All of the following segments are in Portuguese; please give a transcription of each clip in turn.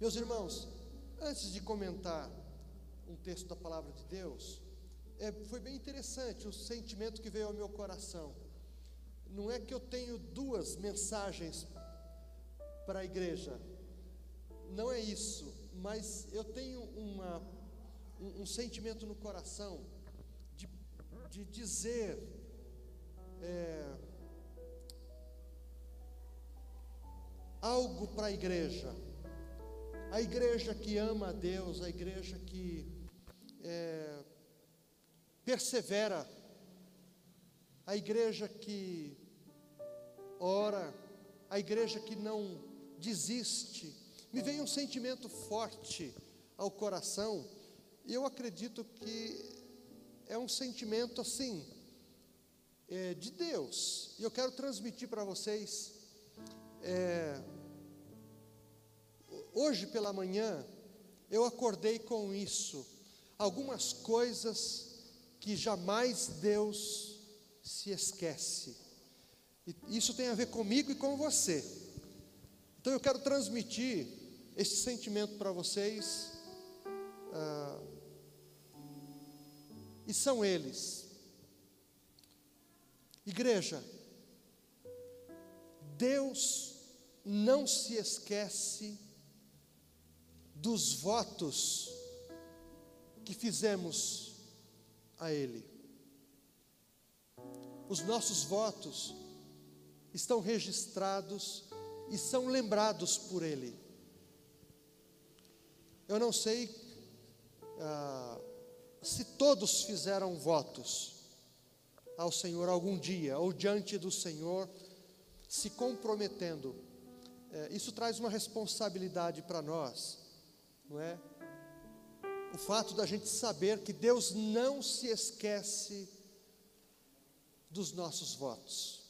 Meus irmãos, antes de comentar um texto da palavra de Deus, é, foi bem interessante o sentimento que veio ao meu coração. Não é que eu tenho duas mensagens para a igreja, não é isso, mas eu tenho uma, um, um sentimento no coração de, de dizer. É, algo para a igreja. A igreja que ama a Deus, a igreja que é, persevera, a igreja que ora, a igreja que não desiste. Me veio um sentimento forte ao coração, e eu acredito que é um sentimento assim, é, de Deus, e eu quero transmitir para vocês. É, hoje pela manhã, eu acordei com isso, algumas coisas que jamais Deus se esquece. E isso tem a ver comigo e com você. Então eu quero transmitir esse sentimento para vocês. Ah, e são eles. Igreja, Deus não se esquece dos votos que fizemos a Ele. Os nossos votos estão registrados e são lembrados por Ele. Eu não sei ah, se todos fizeram votos ao Senhor algum dia, ou diante do Senhor, se comprometendo. É, isso traz uma responsabilidade para nós, não é? o fato da gente saber que Deus não se esquece dos nossos votos.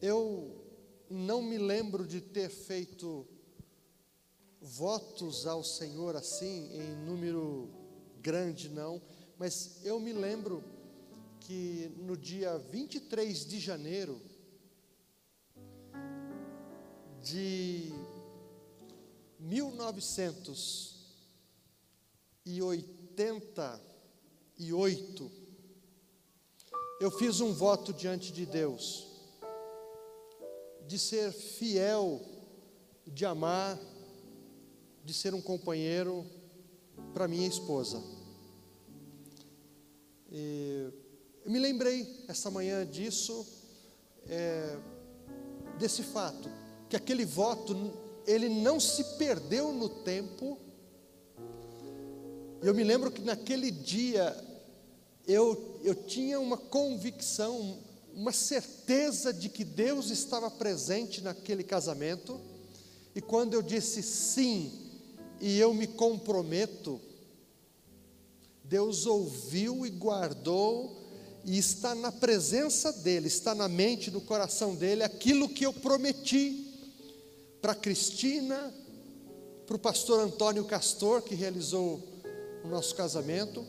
Eu não me lembro de ter feito votos ao Senhor assim, em número grande, não, mas eu me lembro que no dia 23 de janeiro de 1988, eu fiz um voto diante de Deus, de ser fiel, de amar, de ser um companheiro para minha esposa. E eu me lembrei essa manhã disso, é, desse fato, que aquele voto ele não se perdeu no tempo. Eu me lembro que naquele dia eu, eu tinha uma convicção, uma certeza de que Deus estava presente naquele casamento, e quando eu disse sim, e eu me comprometo, Deus ouviu e guardou, e está na presença dEle, está na mente, no coração dEle, aquilo que eu prometi para Cristina, para o pastor Antônio Castor, que realizou o nosso casamento,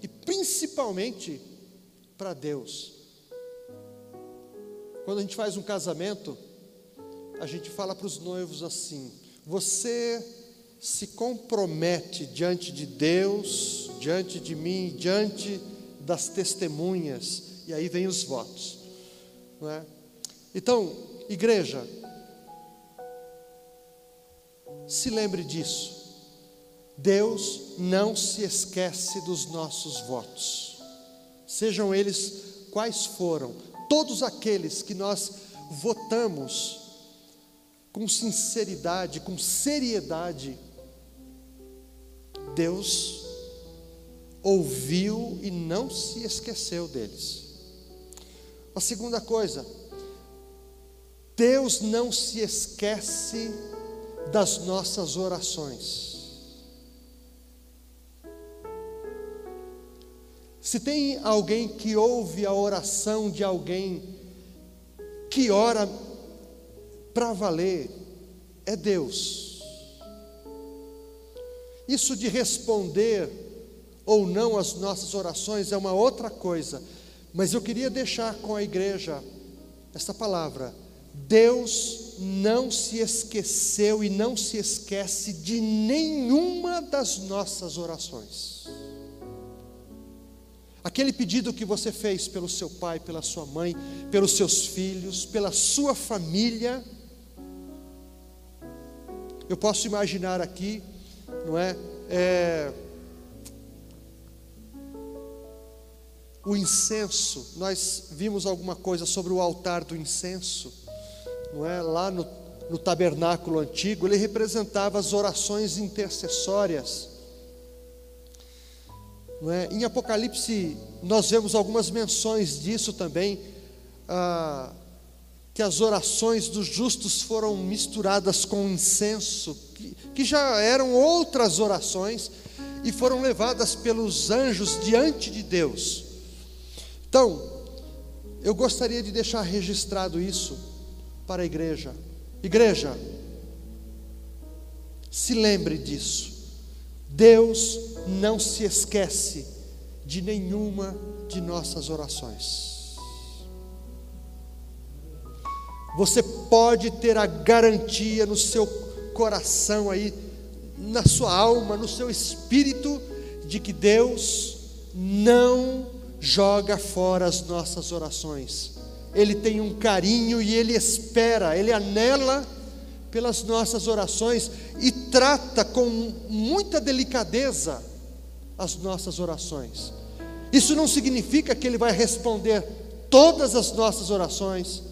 e principalmente para Deus. Quando a gente faz um casamento, a gente fala para os noivos assim: você se compromete diante de Deus, diante de mim, diante das testemunhas, e aí vem os votos, não é? Então, igreja, se lembre disso. Deus não se esquece dos nossos votos, sejam eles quais foram, todos aqueles que nós votamos com sinceridade, com seriedade, Deus ouviu e não se esqueceu deles. A segunda coisa, Deus não se esquece das nossas orações. Se tem alguém que ouve a oração de alguém que ora para valer, é Deus. Isso de responder ou não as nossas orações é uma outra coisa, mas eu queria deixar com a igreja esta palavra: Deus não se esqueceu e não se esquece de nenhuma das nossas orações. Aquele pedido que você fez pelo seu pai, pela sua mãe, pelos seus filhos, pela sua família. Eu posso imaginar aqui, não é? é o incenso, nós vimos alguma coisa sobre o altar do incenso, não é? Lá no, no tabernáculo antigo, ele representava as orações intercessórias. Não é? Em Apocalipse, nós vemos algumas menções disso também, ah, que as orações dos justos foram misturadas com incenso, que, que já eram outras orações, e foram levadas pelos anjos diante de Deus. Então, eu gostaria de deixar registrado isso para a igreja. Igreja, se lembre disso. Deus não se esquece de nenhuma de nossas orações. Você pode ter a garantia no seu coração aí, na sua alma, no seu espírito, de que Deus não joga fora as nossas orações. Ele tem um carinho e ele espera, ele anela pelas nossas orações e trata com muita delicadeza as nossas orações. Isso não significa que ele vai responder todas as nossas orações,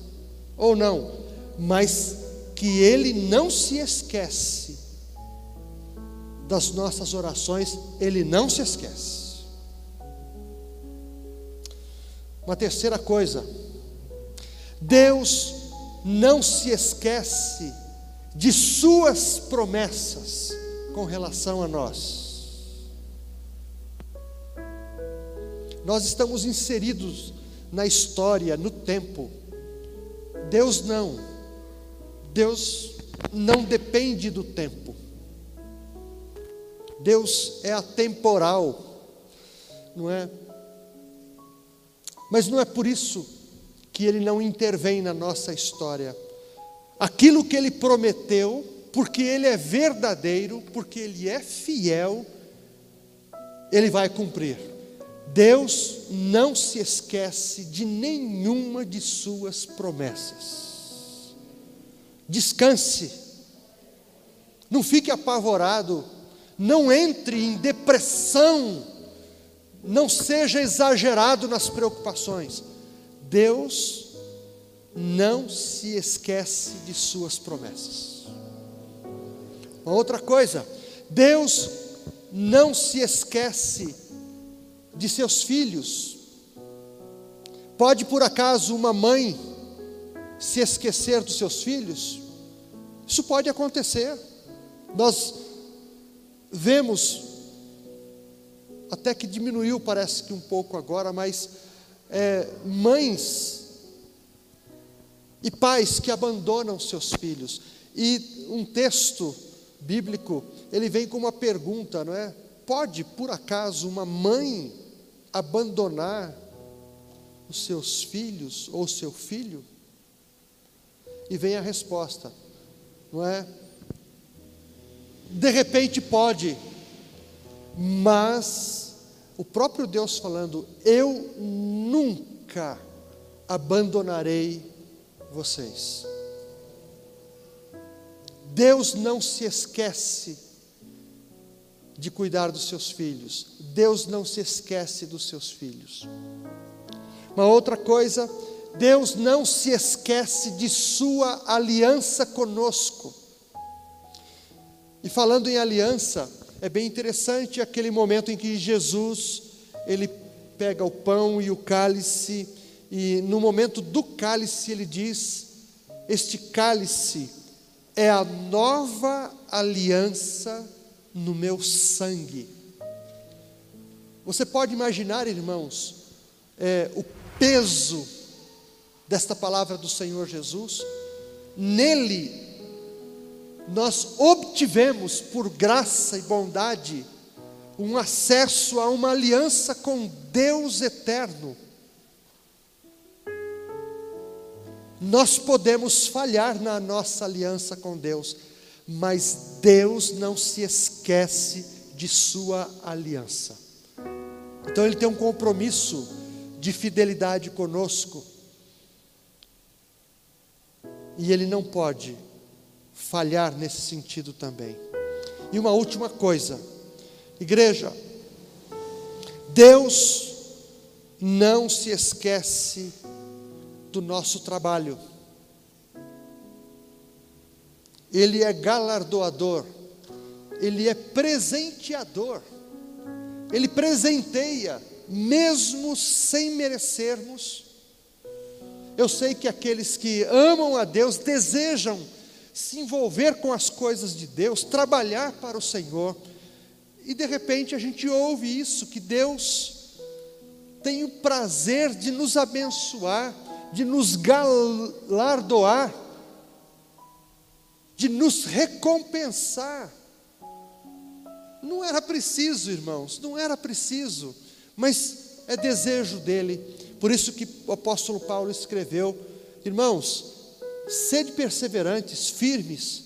ou não, mas que ele não se esquece das nossas orações, ele não se esquece. Uma terceira coisa, Deus não se esquece de Suas promessas com relação a nós. Nós estamos inseridos na história, no tempo. Deus não. Deus não depende do tempo. Deus é atemporal, não é? Mas não é por isso que ele não intervém na nossa história. Aquilo que ele prometeu, porque ele é verdadeiro, porque ele é fiel, ele vai cumprir. Deus não se esquece de nenhuma de suas promessas. Descanse, não fique apavorado, não entre em depressão não seja exagerado nas preocupações. Deus não se esquece de suas promessas. Uma outra coisa, Deus não se esquece de seus filhos. Pode por acaso uma mãe se esquecer dos seus filhos? Isso pode acontecer. Nós vemos até que diminuiu, parece que um pouco agora, mas é, mães e pais que abandonam seus filhos. E um texto bíblico, ele vem com uma pergunta, não é? Pode, por acaso, uma mãe abandonar os seus filhos ou seu filho? E vem a resposta, não é? De repente pode, mas o próprio Deus falando: Eu nunca abandonarei vocês. Deus não se esquece de cuidar dos seus filhos. Deus não se esquece dos seus filhos. Uma outra coisa, Deus não se esquece de sua aliança conosco. E falando em aliança, é bem interessante aquele momento em que Jesus, ele pega o pão e o cálice, e no momento do cálice ele diz: Este cálice é a nova aliança no meu sangue. Você pode imaginar, irmãos, é, o peso desta palavra do Senhor Jesus? Nele nós obtivemos, por graça e bondade, um acesso a uma aliança com Deus eterno. Nós podemos falhar na nossa aliança com Deus, mas Deus não se esquece de sua aliança. Então ele tem um compromisso de fidelidade conosco. E ele não pode falhar nesse sentido também. E uma última coisa, igreja, Deus não se esquece do nosso trabalho. Ele é galardoador, ele é presenteador, ele presenteia, mesmo sem merecermos. Eu sei que aqueles que amam a Deus desejam se envolver com as coisas de Deus, trabalhar para o Senhor, e de repente a gente ouve isso, que Deus tem o prazer de nos abençoar, de nos galardoar, de nos recompensar. Não era preciso, irmãos, não era preciso, mas é desejo dele. Por isso que o apóstolo Paulo escreveu: Irmãos, sede perseverantes, firmes,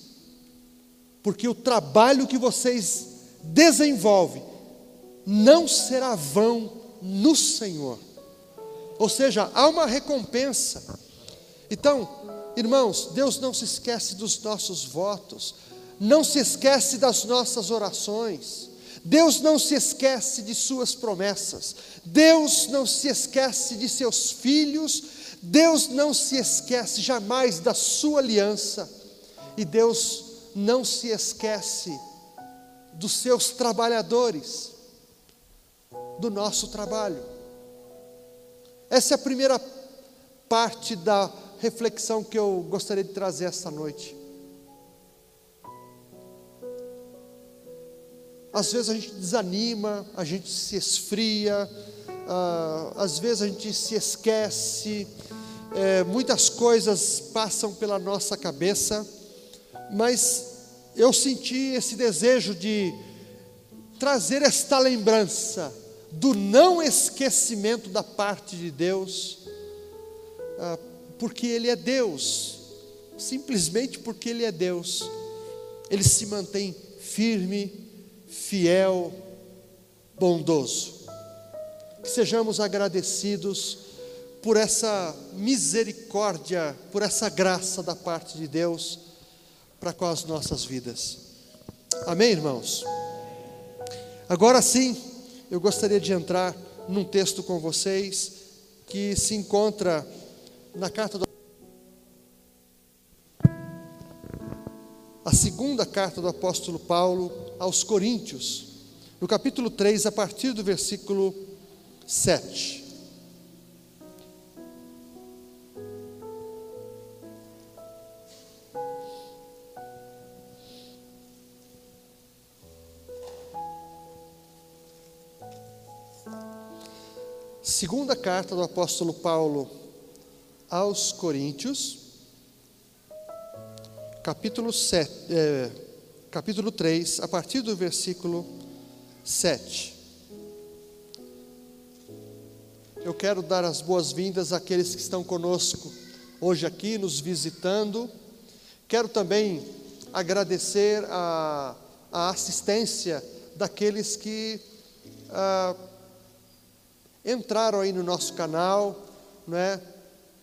porque o trabalho que vocês desenvolvem não será vão no Senhor. Ou seja, há uma recompensa. Então, irmãos, Deus não se esquece dos nossos votos, não se esquece das nossas orações. Deus não se esquece de suas promessas. Deus não se esquece de seus filhos. Deus não se esquece jamais da sua aliança. E Deus não se esquece dos seus trabalhadores, do nosso trabalho. Essa é a primeira parte da reflexão que eu gostaria de trazer essa noite. Às vezes a gente desanima, a gente se esfria, uh, às vezes a gente se esquece, é, muitas coisas passam pela nossa cabeça, mas eu senti esse desejo de trazer esta lembrança do não esquecimento da parte de Deus, uh, porque Ele é Deus, simplesmente porque Ele é Deus, Ele se mantém firme, fiel, bondoso. Que sejamos agradecidos por essa misericórdia, por essa graça da parte de Deus para com as nossas vidas. Amém, irmãos? Agora sim, eu gostaria de entrar num texto com vocês que se encontra na carta do a segunda carta do apóstolo Paulo aos Coríntios, no capítulo 3, a partir do versículo 7. Segunda carta do apóstolo Paulo aos Coríntios, capítulo, 7, é, capítulo 3, a partir do versículo 7. Eu quero dar as boas-vindas àqueles que estão conosco hoje aqui, nos visitando. Quero também agradecer a, a assistência daqueles que ah, entraram aí no nosso canal, não é?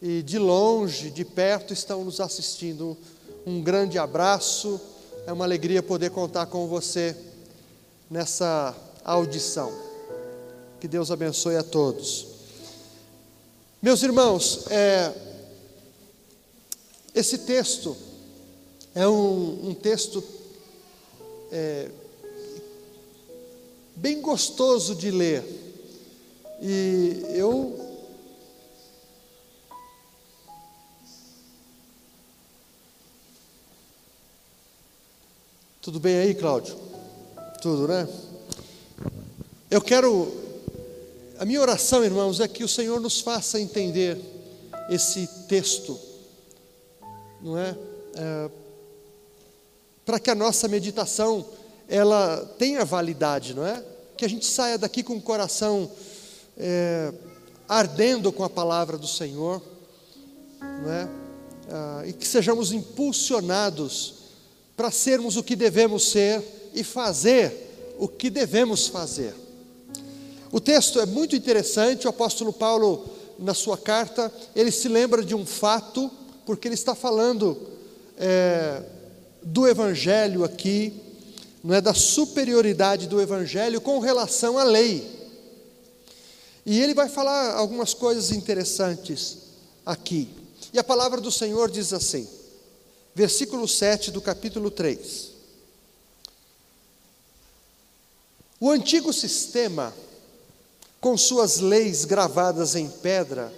E de longe, de perto estão nos assistindo um grande abraço. É uma alegria poder contar com você nessa audição. Que Deus abençoe a todos. Meus irmãos, é, esse texto é um, um texto é, bem gostoso de ler. E eu Tudo bem aí, Cláudio? Tudo, né? Eu quero. A minha oração, irmãos, é que o Senhor nos faça entender esse texto, não é? é Para que a nossa meditação ela tenha validade, não é? Que a gente saia daqui com o coração é, ardendo com a palavra do Senhor, é? ah, e que sejamos impulsionados para sermos o que devemos ser e fazer o que devemos fazer. O texto é muito interessante, o apóstolo Paulo, na sua carta, ele se lembra de um fato, porque ele está falando é, do Evangelho aqui, não é da superioridade do Evangelho com relação à lei. E ele vai falar algumas coisas interessantes aqui. E a palavra do Senhor diz assim, versículo 7 do capítulo 3. O antigo sistema, com suas leis gravadas em pedra,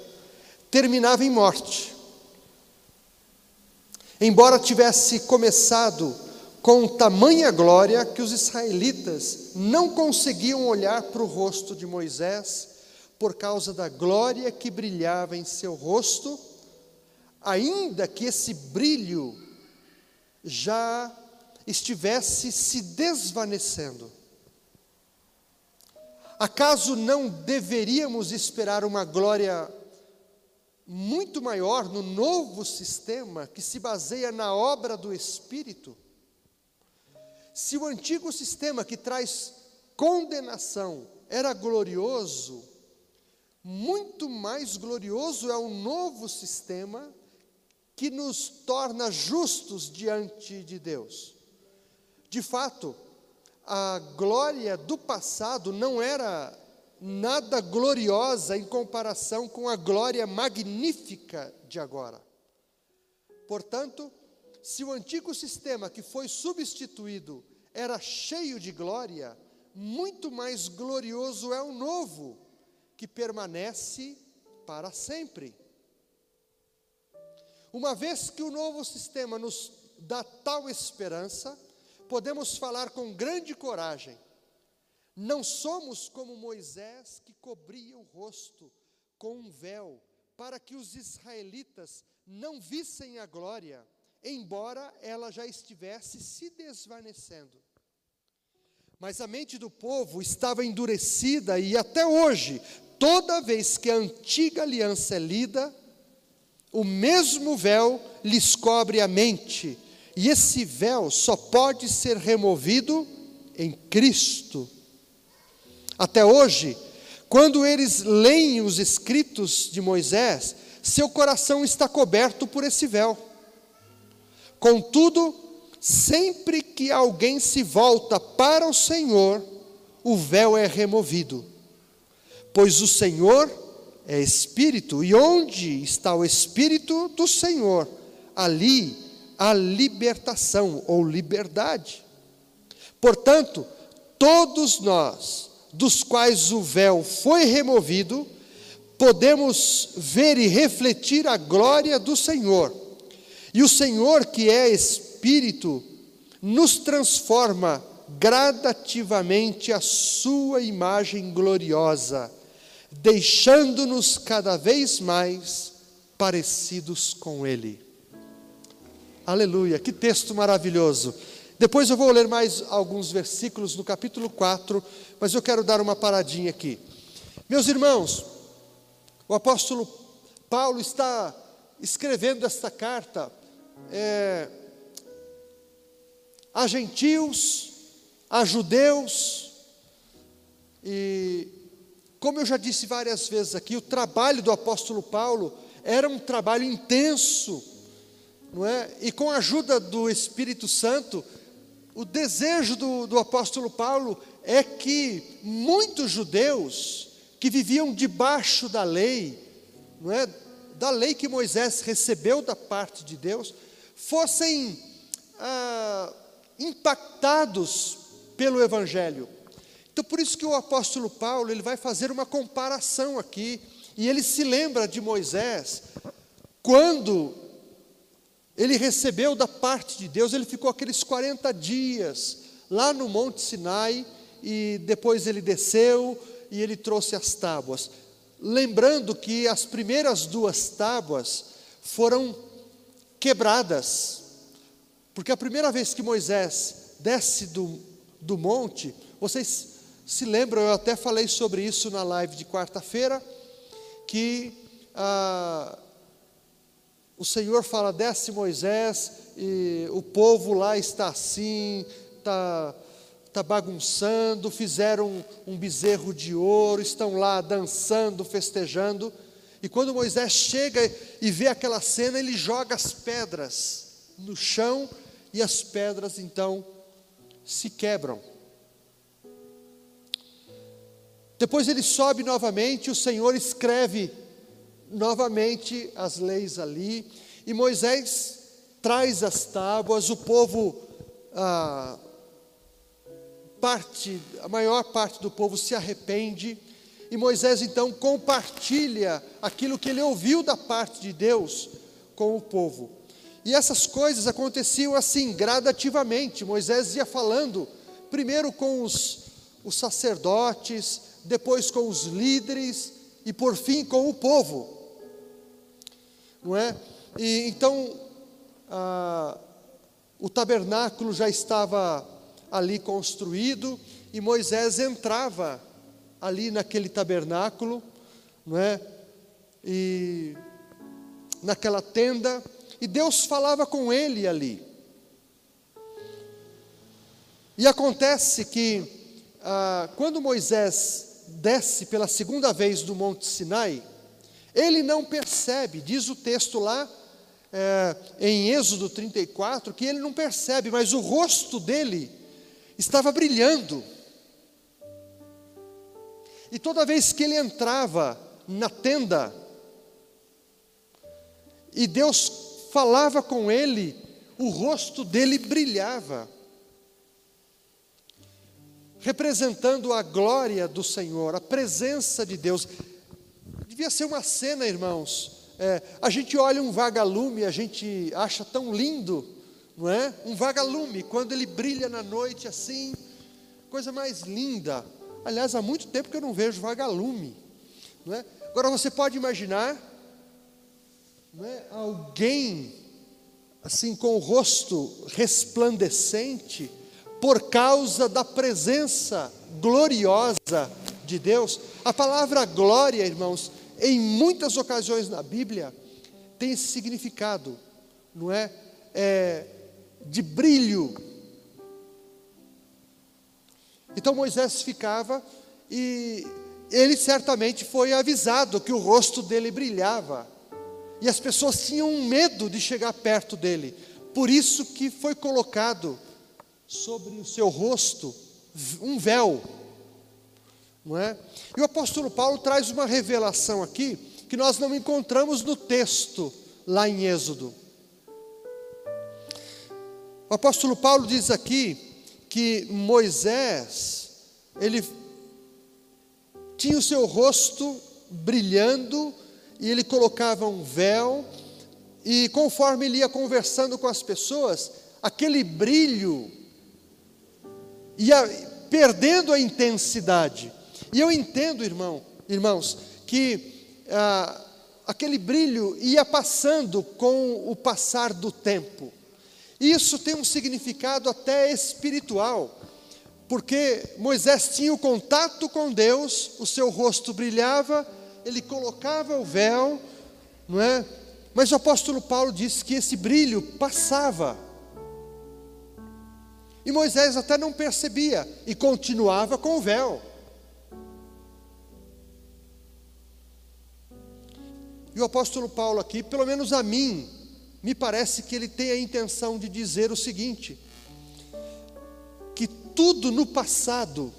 terminava em morte. Embora tivesse começado com tamanha glória que os israelitas não conseguiam olhar para o rosto de Moisés por causa da glória que brilhava em seu rosto, ainda que esse brilho já estivesse se desvanecendo. Acaso não deveríamos esperar uma glória muito maior no novo sistema que se baseia na obra do Espírito? Se o antigo sistema que traz condenação era glorioso, muito mais glorioso é o novo sistema que nos torna justos diante de Deus. De fato, a glória do passado não era nada gloriosa em comparação com a glória magnífica de agora. Portanto, se o antigo sistema que foi substituído era cheio de glória, muito mais glorioso é o novo, que permanece para sempre. Uma vez que o novo sistema nos dá tal esperança, podemos falar com grande coragem. Não somos como Moisés que cobria o rosto com um véu, para que os israelitas não vissem a glória, embora ela já estivesse se desvanecendo. Mas a mente do povo estava endurecida e até hoje, toda vez que a antiga aliança é lida, o mesmo véu lhes cobre a mente, e esse véu só pode ser removido em Cristo. Até hoje, quando eles leem os escritos de Moisés, seu coração está coberto por esse véu. Contudo, sempre que alguém se volta para o Senhor, o véu é removido, pois o Senhor é espírito, e onde está o espírito do Senhor, ali a libertação ou liberdade. Portanto, todos nós, dos quais o véu foi removido, podemos ver e refletir a glória do Senhor. E o Senhor, que é Espírito, nos transforma gradativamente a Sua imagem gloriosa deixando-nos cada vez mais parecidos com Ele. Aleluia, que texto maravilhoso. Depois eu vou ler mais alguns versículos no capítulo 4, mas eu quero dar uma paradinha aqui. Meus irmãos, o apóstolo Paulo está escrevendo esta carta é, a gentios, a judeus, e como eu já disse várias vezes aqui, o trabalho do apóstolo Paulo era um trabalho intenso, não é? E com a ajuda do Espírito Santo, o desejo do, do apóstolo Paulo é que muitos judeus que viviam debaixo da lei, não é? Da lei que Moisés recebeu da parte de Deus, fossem ah, impactados pelo Evangelho. Então, por isso que o apóstolo Paulo ele vai fazer uma comparação aqui, e ele se lembra de Moisés, quando ele recebeu da parte de Deus, ele ficou aqueles 40 dias lá no Monte Sinai, e depois ele desceu e ele trouxe as tábuas. Lembrando que as primeiras duas tábuas foram quebradas, porque a primeira vez que Moisés desce do, do monte, vocês se lembram, eu até falei sobre isso na live de quarta-feira, que ah, o Senhor fala: desce Moisés, e o povo lá está assim, está tá bagunçando, fizeram um, um bezerro de ouro, estão lá dançando, festejando. E quando Moisés chega e vê aquela cena, ele joga as pedras no chão e as pedras então se quebram. Depois ele sobe novamente, o Senhor escreve novamente as leis ali, e Moisés traz as tábuas, o povo, a, parte, a maior parte do povo se arrepende, e Moisés então compartilha aquilo que ele ouviu da parte de Deus com o povo. E essas coisas aconteciam assim, gradativamente. Moisés ia falando, primeiro com os, os sacerdotes, depois com os líderes e por fim com o povo não é? E então ah, o tabernáculo já estava ali construído e Moisés entrava ali naquele tabernáculo, não é? E naquela tenda e Deus falava com ele ali. E acontece que ah, quando Moisés desce pela segunda vez do Monte Sinai, ele não percebe, diz o texto lá é, em Êxodo 34, que ele não percebe, mas o rosto dele estava brilhando. E toda vez que ele entrava na tenda, e Deus falava com ele, o rosto dele brilhava, representando a glória do Senhor, a presença de Deus. Devia ser uma cena, irmãos. É, a gente olha um vagalume, a gente acha tão lindo, não é? Um vagalume, quando ele brilha na noite assim, coisa mais linda. Aliás, há muito tempo que eu não vejo vagalume, não é? Agora você pode imaginar, não é? Alguém assim com o rosto resplandecente por causa da presença gloriosa de Deus. A palavra glória, irmãos, em muitas ocasiões na Bíblia, tem esse significado, não é? é de brilho. Então Moisés ficava e ele certamente foi avisado que o rosto dele brilhava. E as pessoas tinham medo de chegar perto dele. Por isso que foi colocado sobre o seu rosto um véu não é? E o apóstolo Paulo traz uma revelação aqui que nós não encontramos no texto lá em Êxodo. O apóstolo Paulo diz aqui que Moisés, ele tinha o seu rosto brilhando e ele colocava um véu, e conforme ele ia conversando com as pessoas, aquele brilho ia perdendo a intensidade. E eu entendo, irmão, irmãos, que ah, aquele brilho ia passando com o passar do tempo. Isso tem um significado até espiritual, porque Moisés tinha o contato com Deus, o seu rosto brilhava, ele colocava o véu, não é? Mas o apóstolo Paulo disse que esse brilho passava. E Moisés até não percebia e continuava com o véu. E o apóstolo Paulo aqui, pelo menos a mim, me parece que ele tem a intenção de dizer o seguinte: que tudo no passado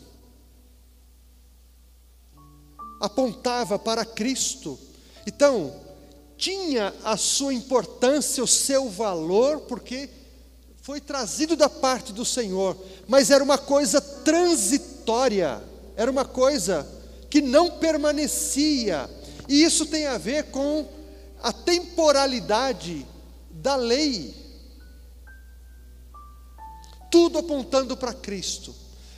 apontava para Cristo. Então, tinha a sua importância, o seu valor, porque foi trazido da parte do Senhor, mas era uma coisa transitória, era uma coisa que não permanecia e isso tem a ver com a temporalidade da lei. Tudo apontando para Cristo.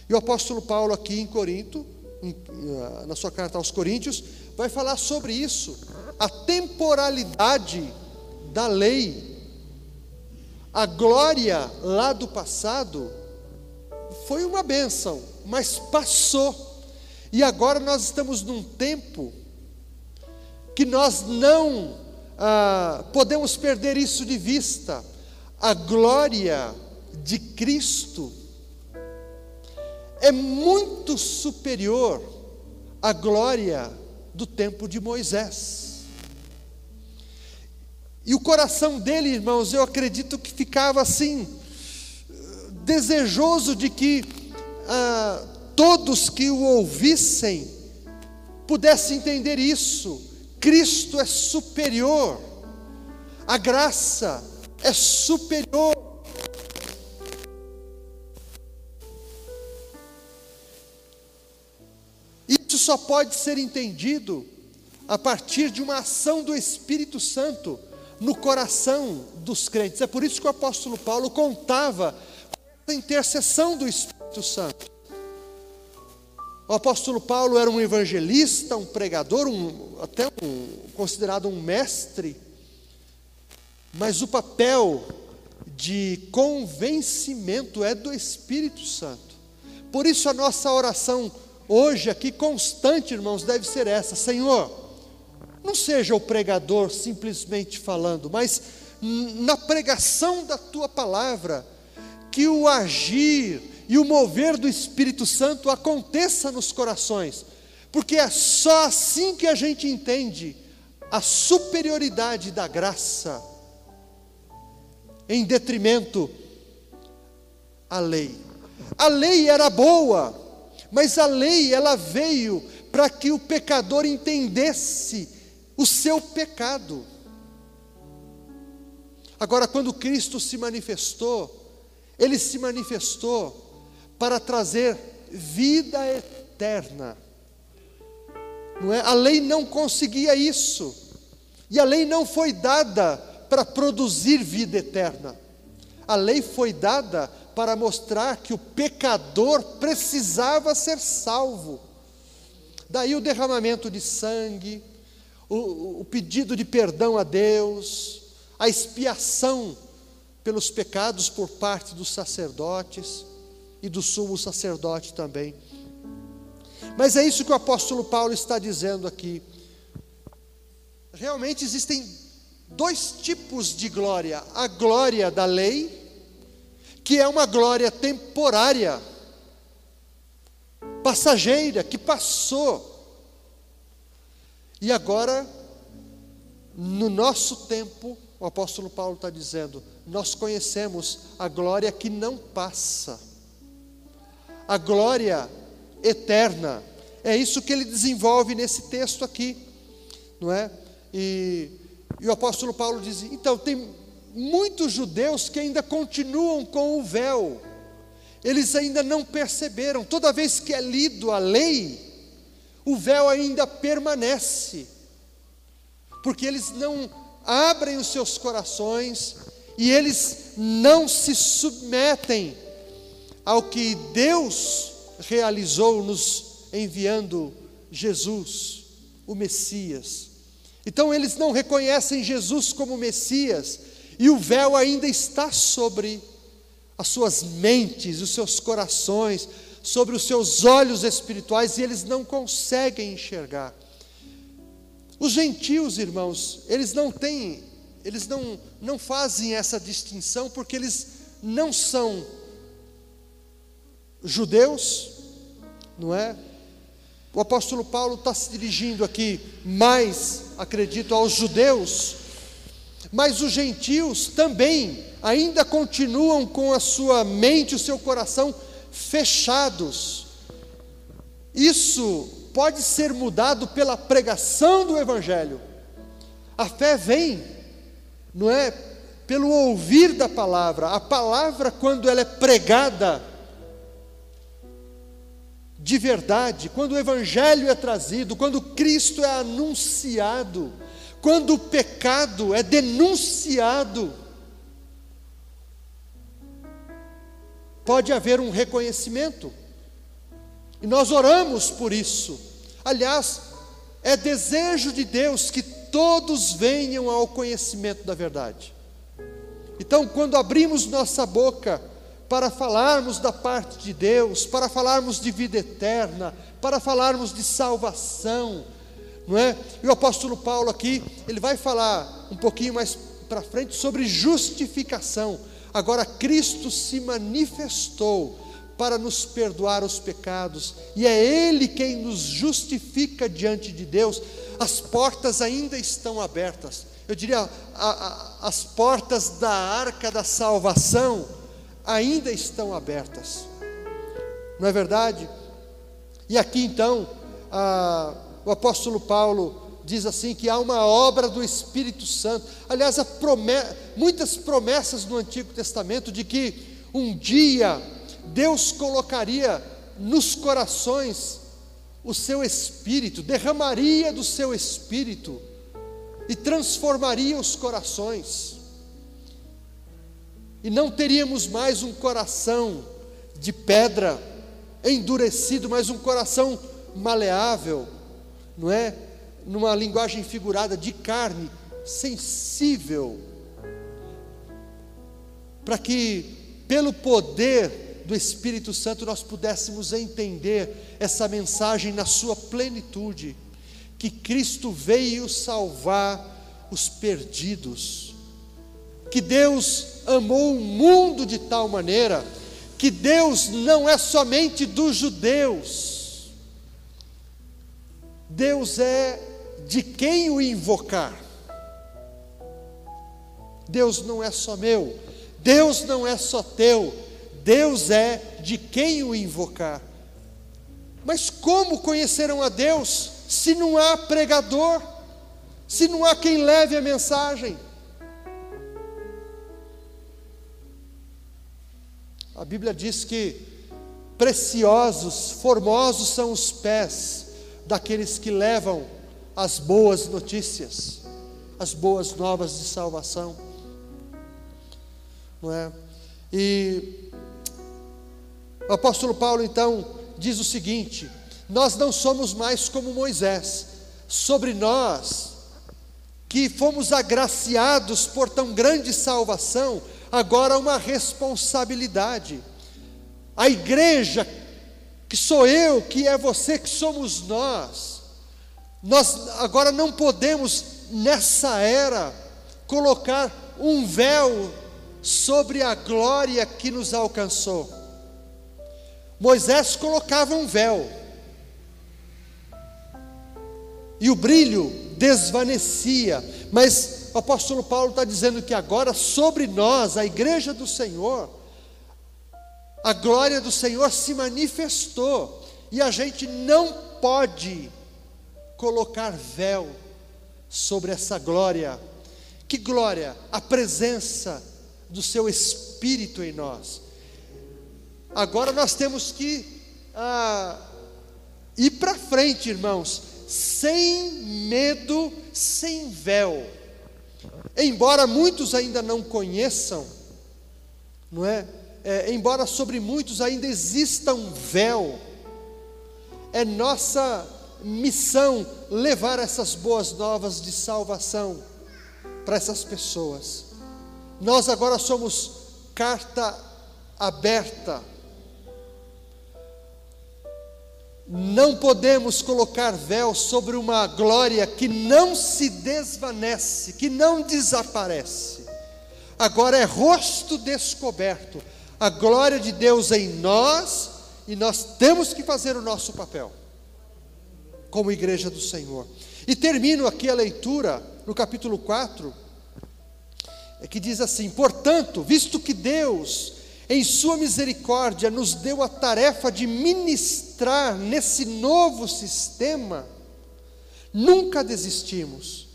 E o apóstolo Paulo, aqui em Corinto, ah, na sua carta aos Coríntios, vai falar sobre isso. A temporalidade da lei. A glória lá do passado foi uma bênção, mas passou. E agora nós estamos num tempo que nós não ah, podemos perder isso de vista. A glória de Cristo é muito superior à glória do tempo de Moisés. E o coração dele, irmãos, eu acredito que ficava assim, desejoso de que ah, todos que o ouvissem pudessem entender isso. Cristo é superior, a graça é superior. Isso só pode ser entendido a partir de uma ação do Espírito Santo no coração dos crentes. É por isso que o apóstolo Paulo contava com a intercessão do Espírito Santo. O apóstolo Paulo era um evangelista, um pregador, um, até um, considerado um mestre, mas o papel de convencimento é do Espírito Santo. Por isso a nossa oração hoje aqui constante, irmãos, deve ser essa: Senhor, não seja o pregador simplesmente falando, mas na pregação da tua palavra, que o agir e o mover do Espírito Santo aconteça nos corações, porque é só assim que a gente entende a superioridade da graça em detrimento à lei. A lei era boa, mas a lei ela veio para que o pecador entendesse o seu pecado. Agora, quando Cristo se manifestou, ele se manifestou para trazer vida eterna. Não é? A lei não conseguia isso. E a lei não foi dada para produzir vida eterna. A lei foi dada para mostrar que o pecador precisava ser salvo. Daí o derramamento de sangue, o, o pedido de perdão a Deus, a expiação pelos pecados por parte dos sacerdotes e do sumo sacerdote também. Mas é isso que o apóstolo Paulo está dizendo aqui. Realmente existem dois tipos de glória: a glória da lei, que é uma glória temporária, passageira, que passou e agora, no nosso tempo, o apóstolo Paulo está dizendo: nós conhecemos a glória que não passa, a glória eterna. É isso que ele desenvolve nesse texto aqui, não é? E, e o apóstolo Paulo diz: então, tem muitos judeus que ainda continuam com o véu, eles ainda não perceberam, toda vez que é lido a lei, o véu ainda permanece, porque eles não abrem os seus corações e eles não se submetem ao que Deus realizou nos enviando Jesus, o Messias. Então eles não reconhecem Jesus como Messias e o véu ainda está sobre as suas mentes, os seus corações, sobre os seus olhos espirituais e eles não conseguem enxergar. Os gentios, irmãos, eles não têm, eles não, não fazem essa distinção porque eles não são judeus, não é? O apóstolo Paulo está se dirigindo aqui mais, acredito, aos judeus, mas os gentios também ainda continuam com a sua mente, o seu coração fechados. Isso pode ser mudado pela pregação do Evangelho. A fé vem, não é? Pelo ouvir da palavra. A palavra, quando ela é pregada de verdade, quando o Evangelho é trazido, quando Cristo é anunciado, quando o pecado é denunciado, pode haver um reconhecimento. E nós oramos por isso. Aliás, é desejo de Deus que todos venham ao conhecimento da verdade. Então, quando abrimos nossa boca para falarmos da parte de Deus, para falarmos de vida eterna, para falarmos de salvação, não é? E o apóstolo Paulo aqui, ele vai falar um pouquinho mais para frente sobre justificação. Agora Cristo se manifestou para nos perdoar os pecados, e é Ele quem nos justifica diante de Deus. As portas ainda estão abertas. Eu diria, a, a, as portas da arca da salvação ainda estão abertas. Não é verdade? E aqui então, a, o apóstolo Paulo diz assim que há uma obra do Espírito Santo. Aliás, muitas promessas no Antigo Testamento de que um dia Deus colocaria nos corações o seu espírito, derramaria do seu espírito e transformaria os corações. E não teríamos mais um coração de pedra endurecido, mas um coração maleável, não é? Numa linguagem figurada de carne, sensível, para que pelo poder do Espírito Santo nós pudéssemos entender essa mensagem na sua plenitude, que Cristo veio salvar os perdidos, que Deus amou o mundo de tal maneira que Deus não é somente dos judeus, Deus é de quem o invocar. Deus não é só meu, Deus não é só teu, Deus é de quem o invocar. Mas como conhecerão a Deus se não há pregador, se não há quem leve a mensagem? A Bíblia diz que preciosos, formosos são os pés daqueles que levam as boas notícias, as boas novas de salvação. Não é? E o apóstolo Paulo então diz o seguinte: nós não somos mais como Moisés, sobre nós que fomos agraciados por tão grande salvação, agora uma responsabilidade. A igreja, que sou eu, que é você, que somos nós, nós agora não podemos, nessa era, colocar um véu sobre a glória que nos alcançou. Moisés colocava um véu, e o brilho desvanecia, mas o apóstolo Paulo está dizendo que agora sobre nós, a igreja do Senhor, a glória do Senhor se manifestou, e a gente não pode colocar véu sobre essa glória. Que glória? A presença do seu Espírito em nós. Agora nós temos que ah, ir para frente, irmãos, sem medo, sem véu. Embora muitos ainda não conheçam, não é? é? Embora sobre muitos ainda exista um véu, é nossa missão levar essas boas novas de salvação para essas pessoas. Nós agora somos carta aberta Não podemos colocar véu sobre uma glória que não se desvanece, que não desaparece. Agora é rosto descoberto, a glória de Deus em nós, e nós temos que fazer o nosso papel, como igreja do Senhor. E termino aqui a leitura no capítulo 4, é que diz assim: Portanto, visto que Deus em Sua misericórdia, nos deu a tarefa de ministrar nesse novo sistema, nunca desistimos,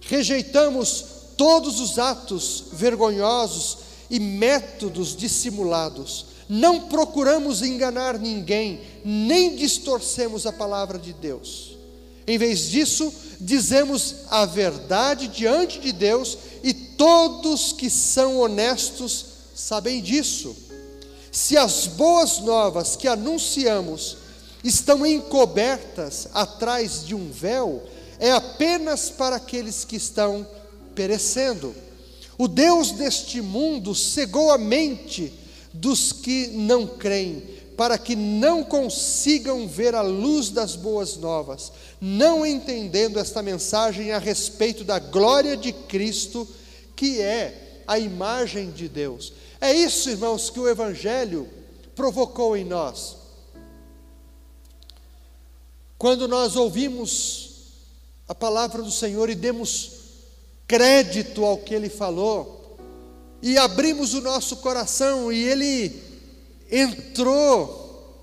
rejeitamos todos os atos vergonhosos e métodos dissimulados, não procuramos enganar ninguém, nem distorcemos a palavra de Deus. Em vez disso, dizemos a verdade diante de Deus e todos que são honestos sabem disso. Se as boas novas que anunciamos estão encobertas atrás de um véu, é apenas para aqueles que estão perecendo. O Deus deste mundo cegou a mente dos que não creem, para que não consigam ver a luz das boas novas, não entendendo esta mensagem a respeito da glória de Cristo, que é a imagem de Deus. É isso, irmãos, que o Evangelho provocou em nós. Quando nós ouvimos a palavra do Senhor e demos crédito ao que Ele falou, e abrimos o nosso coração e Ele entrou,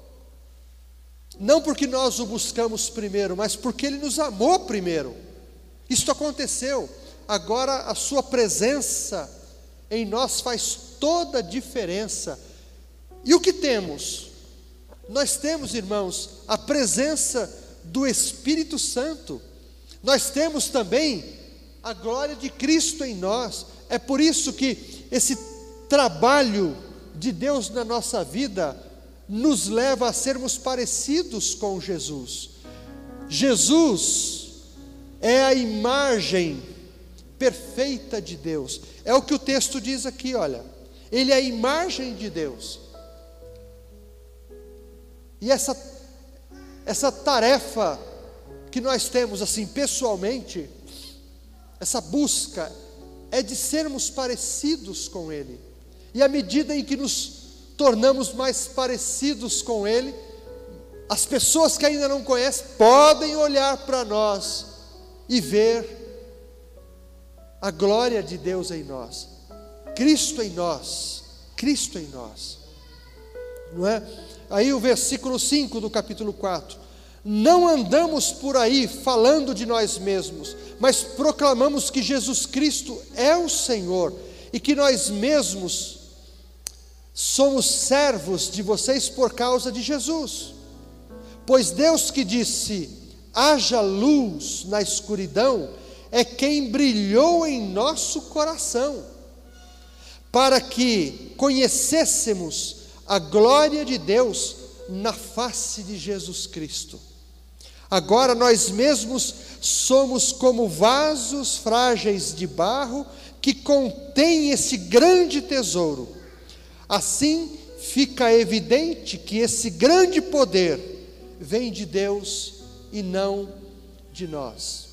não porque nós o buscamos primeiro, mas porque Ele nos amou primeiro. Isto aconteceu, agora a Sua presença em nós faz toda a diferença. E o que temos? Nós temos, irmãos, a presença do Espírito Santo, nós temos também a glória de Cristo em nós, é por isso que esse trabalho de Deus na nossa vida nos leva a sermos parecidos com Jesus. Jesus é a imagem perfeita de Deus. É o que o texto diz aqui, olha. Ele é a imagem de Deus. E essa essa tarefa que nós temos assim pessoalmente, essa busca é de sermos parecidos com ele. E à medida em que nos tornamos mais parecidos com Ele, as pessoas que ainda não conhecem podem olhar para nós e ver a glória de Deus em nós, Cristo em nós, Cristo em nós, não é? Aí o versículo 5 do capítulo 4: Não andamos por aí falando de nós mesmos, mas proclamamos que Jesus Cristo é o Senhor e que nós mesmos somos servos de vocês por causa de Jesus. Pois Deus que disse: haja luz na escuridão, é quem brilhou em nosso coração, para que conhecêssemos a glória de Deus na face de Jesus Cristo. Agora nós mesmos somos como vasos frágeis de barro que contêm esse grande tesouro Assim fica evidente que esse grande poder vem de Deus e não de nós.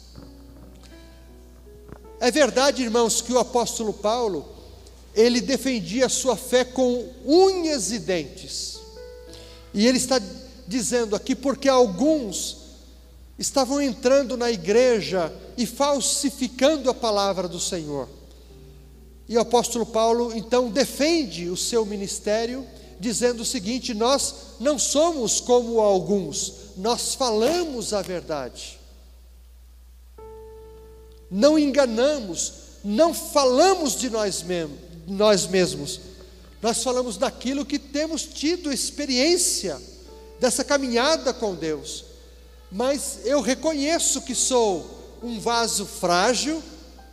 É verdade, irmãos, que o apóstolo Paulo, ele defendia a sua fé com unhas e dentes. E ele está dizendo aqui porque alguns estavam entrando na igreja e falsificando a palavra do Senhor. E o apóstolo Paulo então defende o seu ministério, dizendo o seguinte: nós não somos como alguns, nós falamos a verdade. Não enganamos, não falamos de nós, mesmos, nós mesmos, nós falamos daquilo que temos tido experiência dessa caminhada com Deus. Mas eu reconheço que sou um vaso frágil,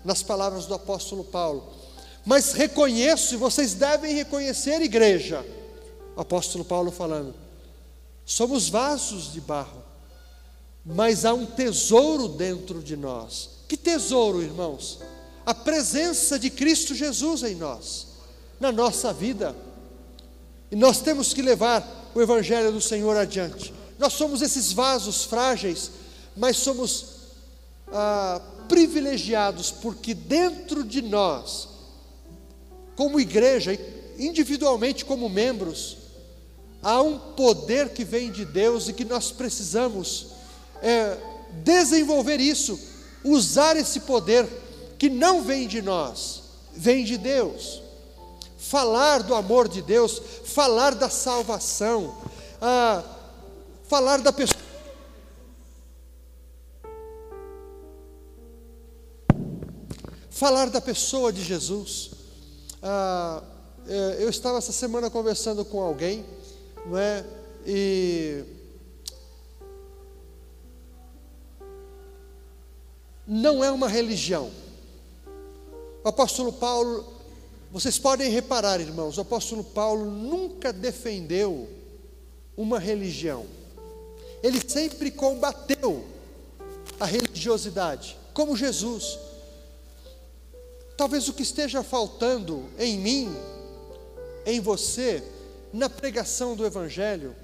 nas palavras do apóstolo Paulo mas reconheço, e vocês devem reconhecer, igreja, o apóstolo Paulo falando, somos vasos de barro, mas há um tesouro dentro de nós. Que tesouro, irmãos? A presença de Cristo Jesus em nós, na nossa vida. E nós temos que levar o Evangelho do Senhor adiante. Nós somos esses vasos frágeis, mas somos ah, privilegiados, porque dentro de nós como igreja, individualmente como membros, há um poder que vem de Deus e que nós precisamos é, desenvolver isso, usar esse poder que não vem de nós, vem de Deus. Falar do amor de Deus, falar da salvação, ah, falar da pessoa. Falar da pessoa de Jesus. Ah, é, eu estava essa semana conversando com alguém, não é? E não é uma religião. O apóstolo Paulo, vocês podem reparar, irmãos, o apóstolo Paulo nunca defendeu uma religião. Ele sempre combateu a religiosidade, como Jesus. Talvez o que esteja faltando em mim, em você, na pregação do Evangelho,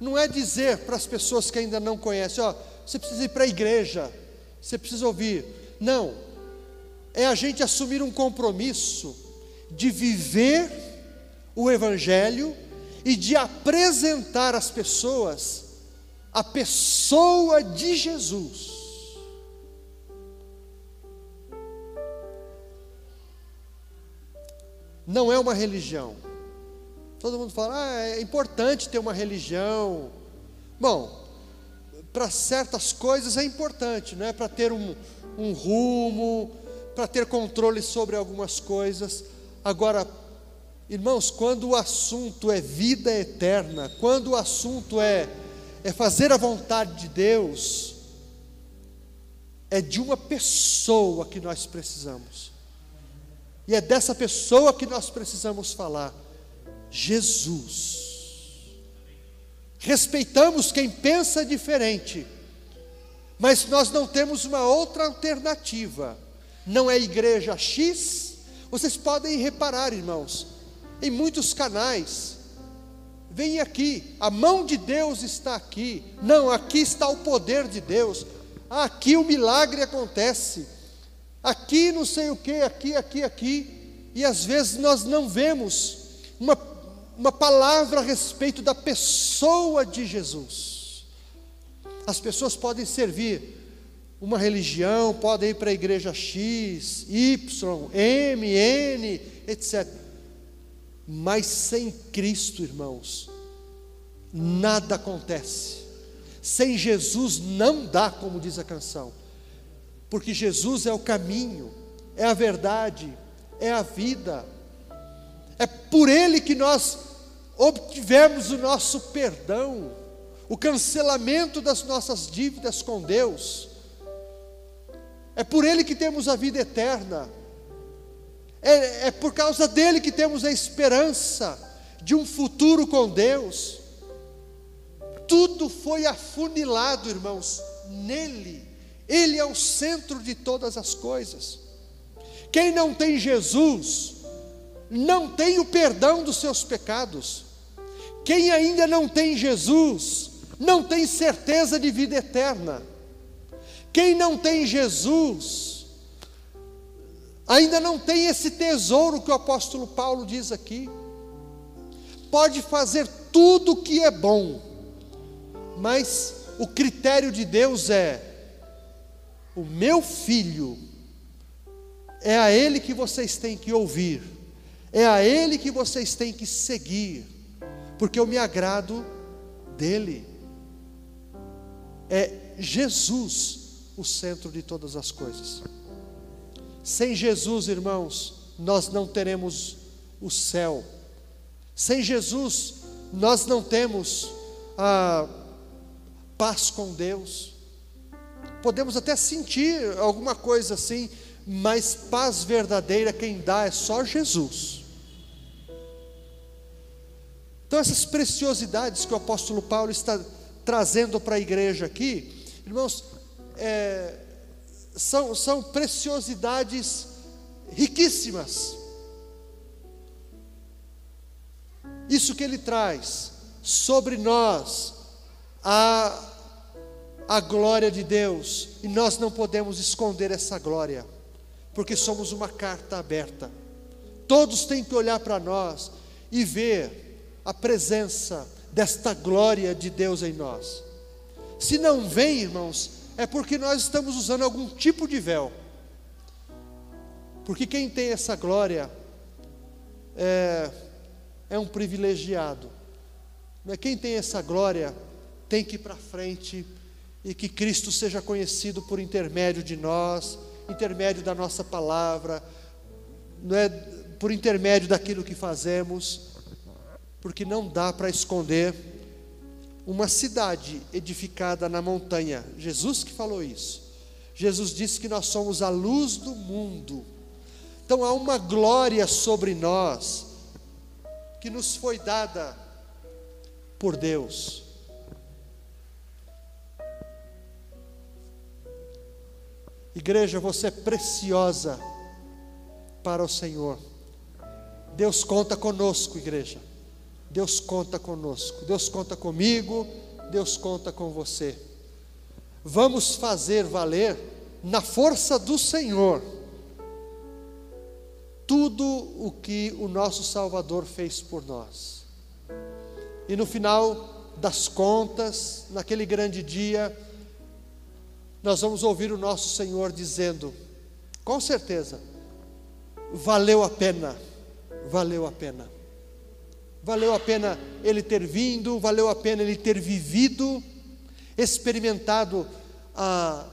não é dizer para as pessoas que ainda não conhecem, ó, você precisa ir para a igreja, você precisa ouvir. Não, é a gente assumir um compromisso de viver o Evangelho e de apresentar às pessoas a pessoa de Jesus. Não é uma religião. Todo mundo fala, ah, é importante ter uma religião. Bom, para certas coisas é importante, não é para ter um, um rumo, para ter controle sobre algumas coisas. Agora, irmãos, quando o assunto é vida eterna, quando o assunto é, é fazer a vontade de Deus, é de uma pessoa que nós precisamos. E é dessa pessoa que nós precisamos falar: Jesus. Respeitamos quem pensa diferente, mas nós não temos uma outra alternativa. Não é igreja X. Vocês podem reparar, irmãos, em muitos canais. Vem aqui, a mão de Deus está aqui. Não, aqui está o poder de Deus. Aqui o milagre acontece. Aqui não sei o que, aqui, aqui, aqui. E às vezes nós não vemos uma, uma palavra a respeito da pessoa de Jesus. As pessoas podem servir uma religião, podem ir para a igreja X, Y, M, N, etc. Mas sem Cristo, irmãos, nada acontece. Sem Jesus não dá, como diz a canção, porque Jesus é o caminho, é a verdade, é a vida. É por Ele que nós obtivemos o nosso perdão, o cancelamento das nossas dívidas com Deus. É por Ele que temos a vida eterna. É, é por causa dele que temos a esperança de um futuro com Deus. Tudo foi afunilado, irmãos, nele. Ele é o centro de todas as coisas. Quem não tem Jesus, não tem o perdão dos seus pecados. Quem ainda não tem Jesus, não tem certeza de vida eterna. Quem não tem Jesus, ainda não tem esse tesouro que o apóstolo Paulo diz aqui. Pode fazer tudo o que é bom, mas o critério de Deus é: o meu filho, é a ele que vocês têm que ouvir, é a ele que vocês têm que seguir, porque eu me agrado dele. É Jesus o centro de todas as coisas. Sem Jesus, irmãos, nós não teremos o céu. Sem Jesus, nós não temos a paz com Deus. Podemos até sentir alguma coisa assim, mas paz verdadeira quem dá é só Jesus. Então, essas preciosidades que o apóstolo Paulo está trazendo para a igreja aqui, irmãos, é, são, são preciosidades riquíssimas. Isso que ele traz sobre nós, a, a glória de Deus, e nós não podemos esconder essa glória, porque somos uma carta aberta. Todos têm que olhar para nós e ver a presença desta glória de Deus em nós. Se não vem, irmãos, é porque nós estamos usando algum tipo de véu. Porque quem tem essa glória é, é um privilegiado. Quem tem essa glória tem que ir para frente e que Cristo seja conhecido por intermédio de nós, intermédio da nossa palavra, não é por intermédio daquilo que fazemos, porque não dá para esconder uma cidade edificada na montanha. Jesus que falou isso. Jesus disse que nós somos a luz do mundo. Então há uma glória sobre nós que nos foi dada por Deus. Igreja, você é preciosa para o Senhor. Deus conta conosco, igreja. Deus conta conosco, Deus conta comigo, Deus conta com você. Vamos fazer valer, na força do Senhor, tudo o que o nosso Salvador fez por nós. E no final das contas, naquele grande dia, nós vamos ouvir o nosso Senhor dizendo: com certeza, valeu a pena, valeu a pena. Valeu a pena ele ter vindo, valeu a pena ele ter vivido, experimentado a,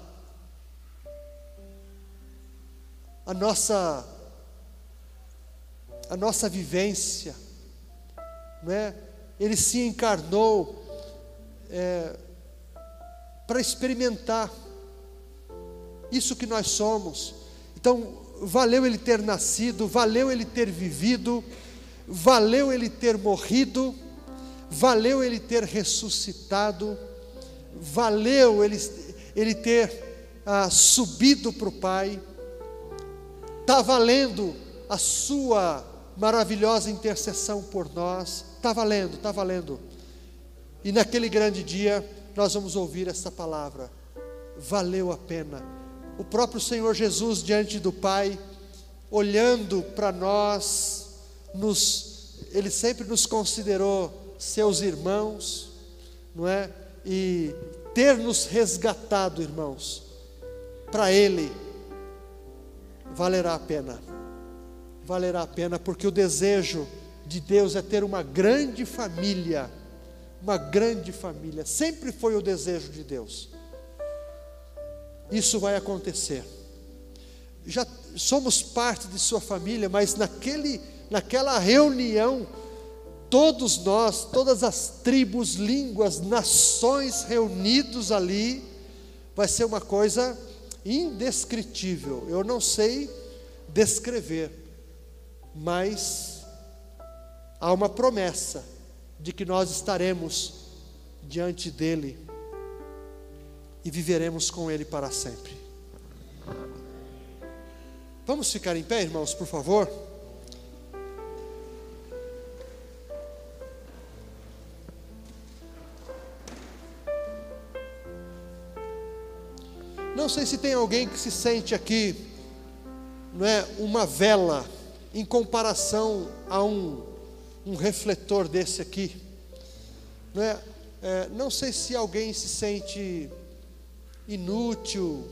a nossa a nossa vivência, não é? Ele se encarnou é, para experimentar isso que nós somos. Então, valeu ele ter nascido, valeu ele ter vivido, valeu ele ter morrido, valeu ele ter ressuscitado, valeu ele, ele ter ah, subido para o Pai, está valendo a sua maravilhosa intercessão por nós, está valendo, está valendo. E naquele grande dia, nós vamos ouvir essa palavra: valeu a pena. O próprio Senhor Jesus diante do Pai, olhando para nós, nos, Ele sempre nos considerou seus irmãos, não é? E ter nos resgatado, irmãos, para Ele valerá a pena. Valerá a pena, porque o desejo de Deus é ter uma grande família, uma grande família, sempre foi o desejo de Deus. Isso vai acontecer. Já somos parte de sua família, mas naquele, naquela reunião, todos nós, todas as tribos, línguas, nações reunidos ali, vai ser uma coisa indescritível. Eu não sei descrever, mas há uma promessa de que nós estaremos diante dele e viveremos com ele para sempre. Vamos ficar em pé, irmãos, por favor? Não sei se tem alguém que se sente aqui, não é, uma vela em comparação a um um refletor desse aqui. Não, é? É, não sei se alguém se sente inútil,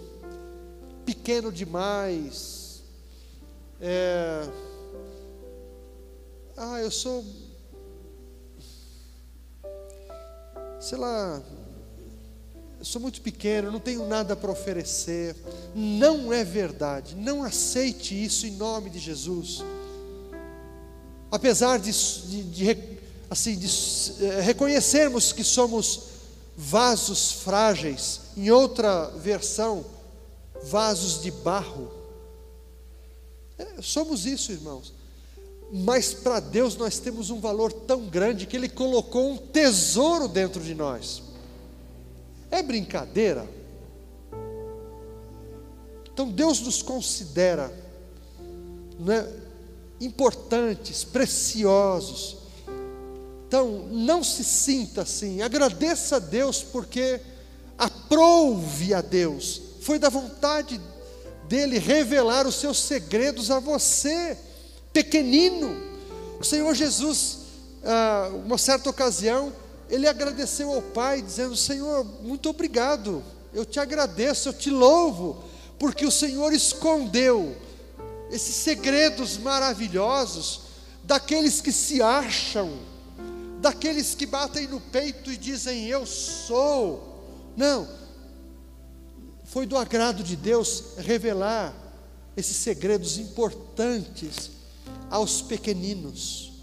pequeno demais. É, ah, eu sou. Sei lá. Eu sou muito pequeno, não tenho nada para oferecer. Não é verdade. Não aceite isso em nome de Jesus apesar de, de, de assim, de, é, reconhecermos que somos vasos frágeis, em outra versão, vasos de barro. É, somos isso, irmãos. Mas para Deus nós temos um valor tão grande que Ele colocou um tesouro dentro de nós. É brincadeira? Então Deus nos considera, não é? importantes, preciosos. Então, não se sinta assim, agradeça a Deus porque aprove a Deus, foi da vontade dele revelar os seus segredos a você, pequenino. O Senhor Jesus, ah, uma certa ocasião, ele agradeceu ao Pai, dizendo: Senhor, muito obrigado, eu te agradeço, eu te louvo, porque o Senhor escondeu esses segredos maravilhosos daqueles que se acham, daqueles que batem no peito e dizem eu sou. Não, foi do agrado de Deus revelar esses segredos importantes aos pequeninos.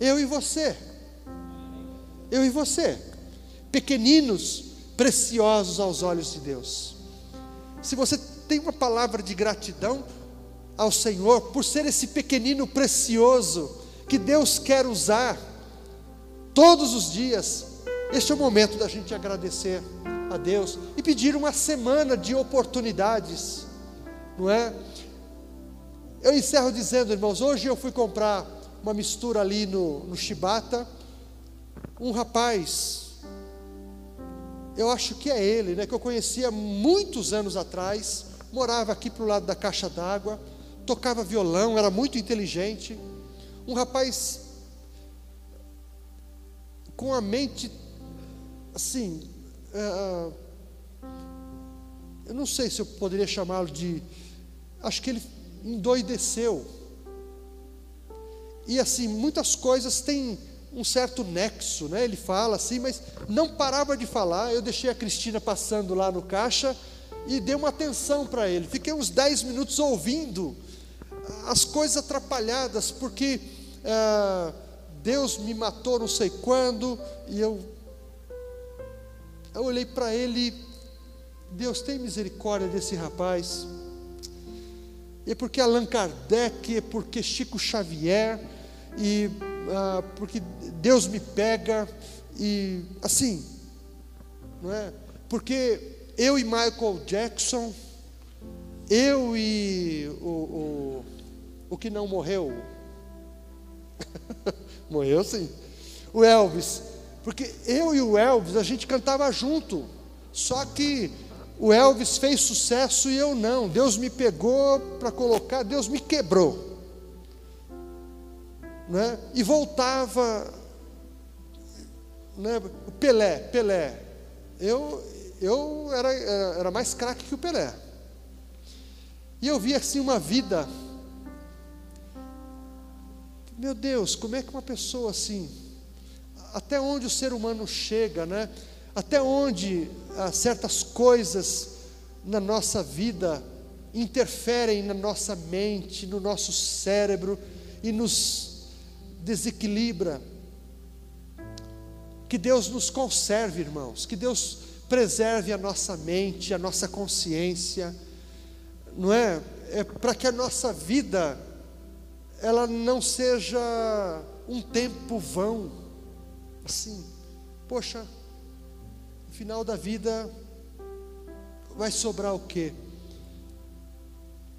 Eu e você, eu e você, pequeninos, preciosos aos olhos de Deus. Se você tem uma palavra de gratidão, ao Senhor por ser esse pequenino precioso que Deus quer usar todos os dias. Este é o momento da gente agradecer a Deus e pedir uma semana de oportunidades, não é? Eu encerro dizendo, irmãos, hoje eu fui comprar uma mistura ali no, no Chibata. Um rapaz, eu acho que é ele, né, que eu conhecia muitos anos atrás, morava aqui para o lado da caixa d'água, tocava violão, era muito inteligente. Um rapaz com a mente assim, uh, eu não sei se eu poderia chamá-lo de, acho que ele endoideceu. E assim, muitas coisas têm um certo nexo, né? Ele fala assim, mas não parava de falar. Eu deixei a Cristina passando lá no caixa e dei uma atenção para ele. Fiquei uns 10 minutos ouvindo as coisas atrapalhadas, porque uh, Deus me matou não sei quando, e eu, eu olhei para ele, Deus tem misericórdia desse rapaz. E é porque Allan Kardec, é porque Chico Xavier, e ah, porque Deus me pega, e assim, não é? Porque eu e Michael Jackson, eu e o, o, o que não morreu, Morreu sim. O Elvis. Porque eu e o Elvis, a gente cantava junto. Só que o Elvis fez sucesso e eu não. Deus me pegou para colocar, Deus me quebrou. Né? E voltava. Né? O Pelé, Pelé. Eu, eu era, era mais craque que o Pelé. E eu vi assim uma vida meu Deus, como é que uma pessoa assim, até onde o ser humano chega, né? Até onde ah, certas coisas na nossa vida interferem na nossa mente, no nosso cérebro e nos desequilibra. Que Deus nos conserve, irmãos, que Deus preserve a nossa mente, a nossa consciência, não é? É para que a nossa vida ela não seja um tempo vão, assim, poxa, no final da vida vai sobrar o quê?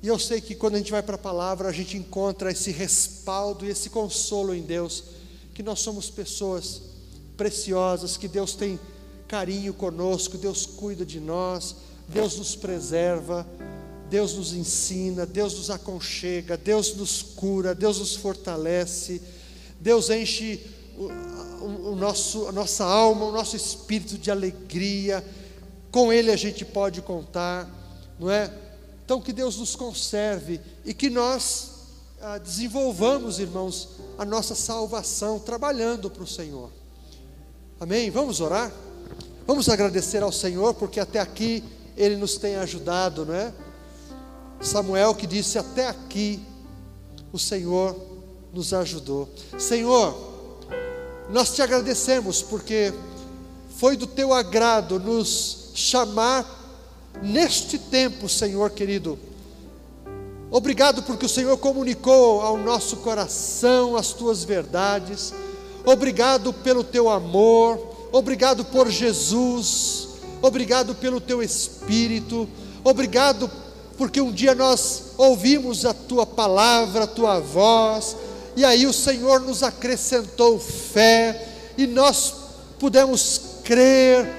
E eu sei que quando a gente vai para a palavra, a gente encontra esse respaldo e esse consolo em Deus, que nós somos pessoas preciosas, que Deus tem carinho conosco, Deus cuida de nós, Deus nos preserva, Deus nos ensina, Deus nos aconchega, Deus nos cura, Deus nos fortalece, Deus enche o, o, nosso, a nossa alma, o nosso espírito de alegria, com Ele a gente pode contar, não é? Então que Deus nos conserve e que nós ah, desenvolvamos, irmãos, a nossa salvação trabalhando para o Senhor. Amém? Vamos orar? Vamos agradecer ao Senhor porque até aqui Ele nos tem ajudado, não é? Samuel que disse: Até aqui o Senhor nos ajudou. Senhor, nós te agradecemos porque foi do teu agrado nos chamar neste tempo, Senhor querido. Obrigado porque o Senhor comunicou ao nosso coração as tuas verdades. Obrigado pelo teu amor. Obrigado por Jesus. Obrigado pelo teu Espírito. Obrigado porque um dia nós ouvimos a tua palavra, a tua voz, e aí o Senhor nos acrescentou fé, e nós pudemos crer,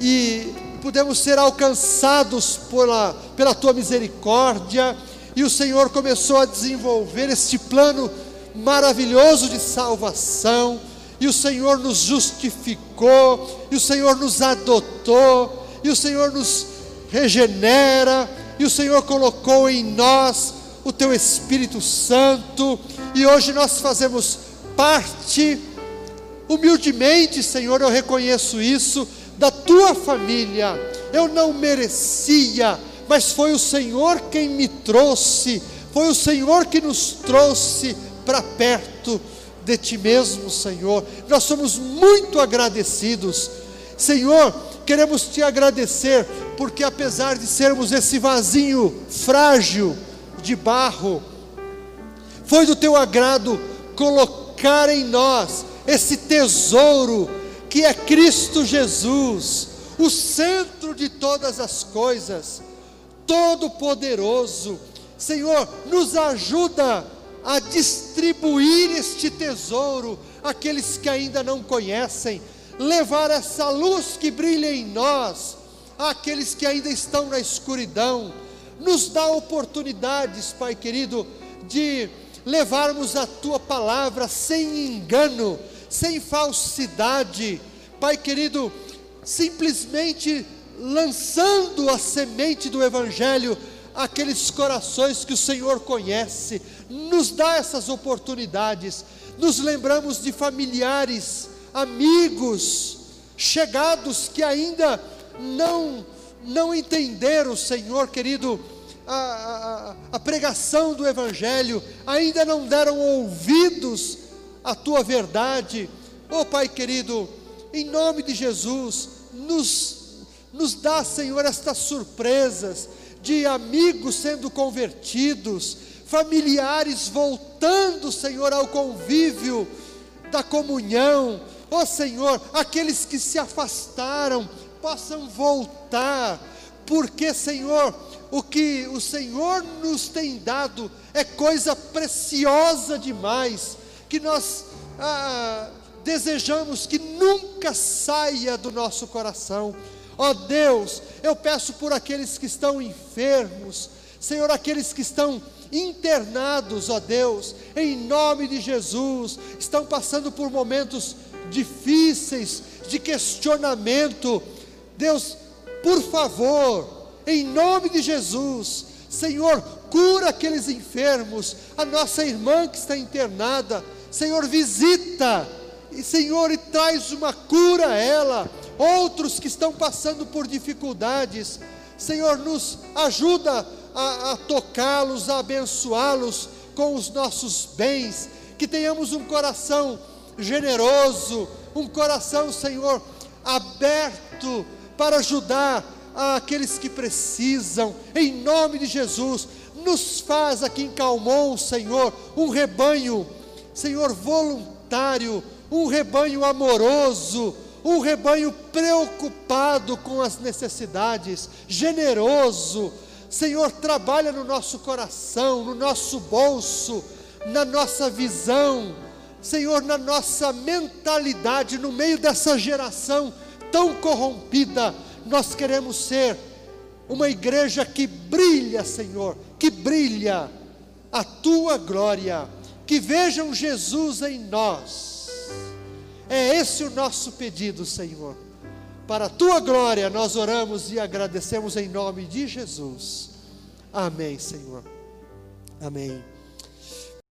e pudemos ser alcançados pela, pela tua misericórdia, e o Senhor começou a desenvolver este plano maravilhoso de salvação, e o Senhor nos justificou, e o Senhor nos adotou, e o Senhor nos regenera, e o Senhor colocou em nós o teu Espírito Santo, e hoje nós fazemos parte, humildemente, Senhor, eu reconheço isso, da tua família. Eu não merecia, mas foi o Senhor quem me trouxe, foi o Senhor que nos trouxe para perto de ti mesmo, Senhor. Nós somos muito agradecidos. Senhor, queremos te agradecer porque apesar de sermos esse vasinho frágil de barro, foi do teu agrado colocar em nós esse tesouro que é Cristo Jesus, o centro de todas as coisas, todo-poderoso. Senhor, nos ajuda a distribuir este tesouro àqueles que ainda não conhecem, levar essa luz que brilha em nós àqueles que ainda estão na escuridão. Nos dá oportunidades, Pai querido, de levarmos a tua palavra sem engano, sem falsidade. Pai querido, simplesmente lançando a semente do Evangelho àqueles corações que o Senhor conhece, nos dá essas oportunidades. Nos lembramos de familiares, amigos, chegados que ainda não, não entenderam, Senhor querido, a, a, a pregação do Evangelho, ainda não deram ouvidos à tua verdade. Oh Pai querido, em nome de Jesus, nos, nos dá, Senhor, estas surpresas de amigos sendo convertidos, familiares voltando, Senhor, ao convívio da comunhão. Oh, Senhor, aqueles que se afastaram possam voltar, porque, Senhor, o que o Senhor nos tem dado é coisa preciosa demais, que nós ah, desejamos que nunca saia do nosso coração. Ó oh Deus, eu peço por aqueles que estão enfermos, Senhor, aqueles que estão internados, ó Deus, em nome de Jesus, estão passando por momentos difíceis, de questionamento. Deus, por favor, em nome de Jesus, Senhor, cura aqueles enfermos, a nossa irmã que está internada, Senhor, visita, e Senhor, e traz uma cura a ela, outros que estão passando por dificuldades, Senhor, nos ajuda a, a tocá-los, a abençoá-los com os nossos bens, que tenhamos um coração generoso, um coração, Senhor, aberto para ajudar aqueles que precisam, em nome de Jesus, nos faz aqui em Calmon, Senhor, um rebanho, Senhor, voluntário, um rebanho amoroso, um rebanho preocupado com as necessidades, generoso, Senhor, trabalha no nosso coração, no nosso bolso, na nossa visão, Senhor, na nossa mentalidade, no meio dessa geração tão corrompida, nós queremos ser uma igreja que brilha, Senhor, que brilha a tua glória, que vejam Jesus em nós. É esse o nosso pedido, Senhor. Para a tua glória nós oramos e agradecemos em nome de Jesus. Amém, Senhor. Amém.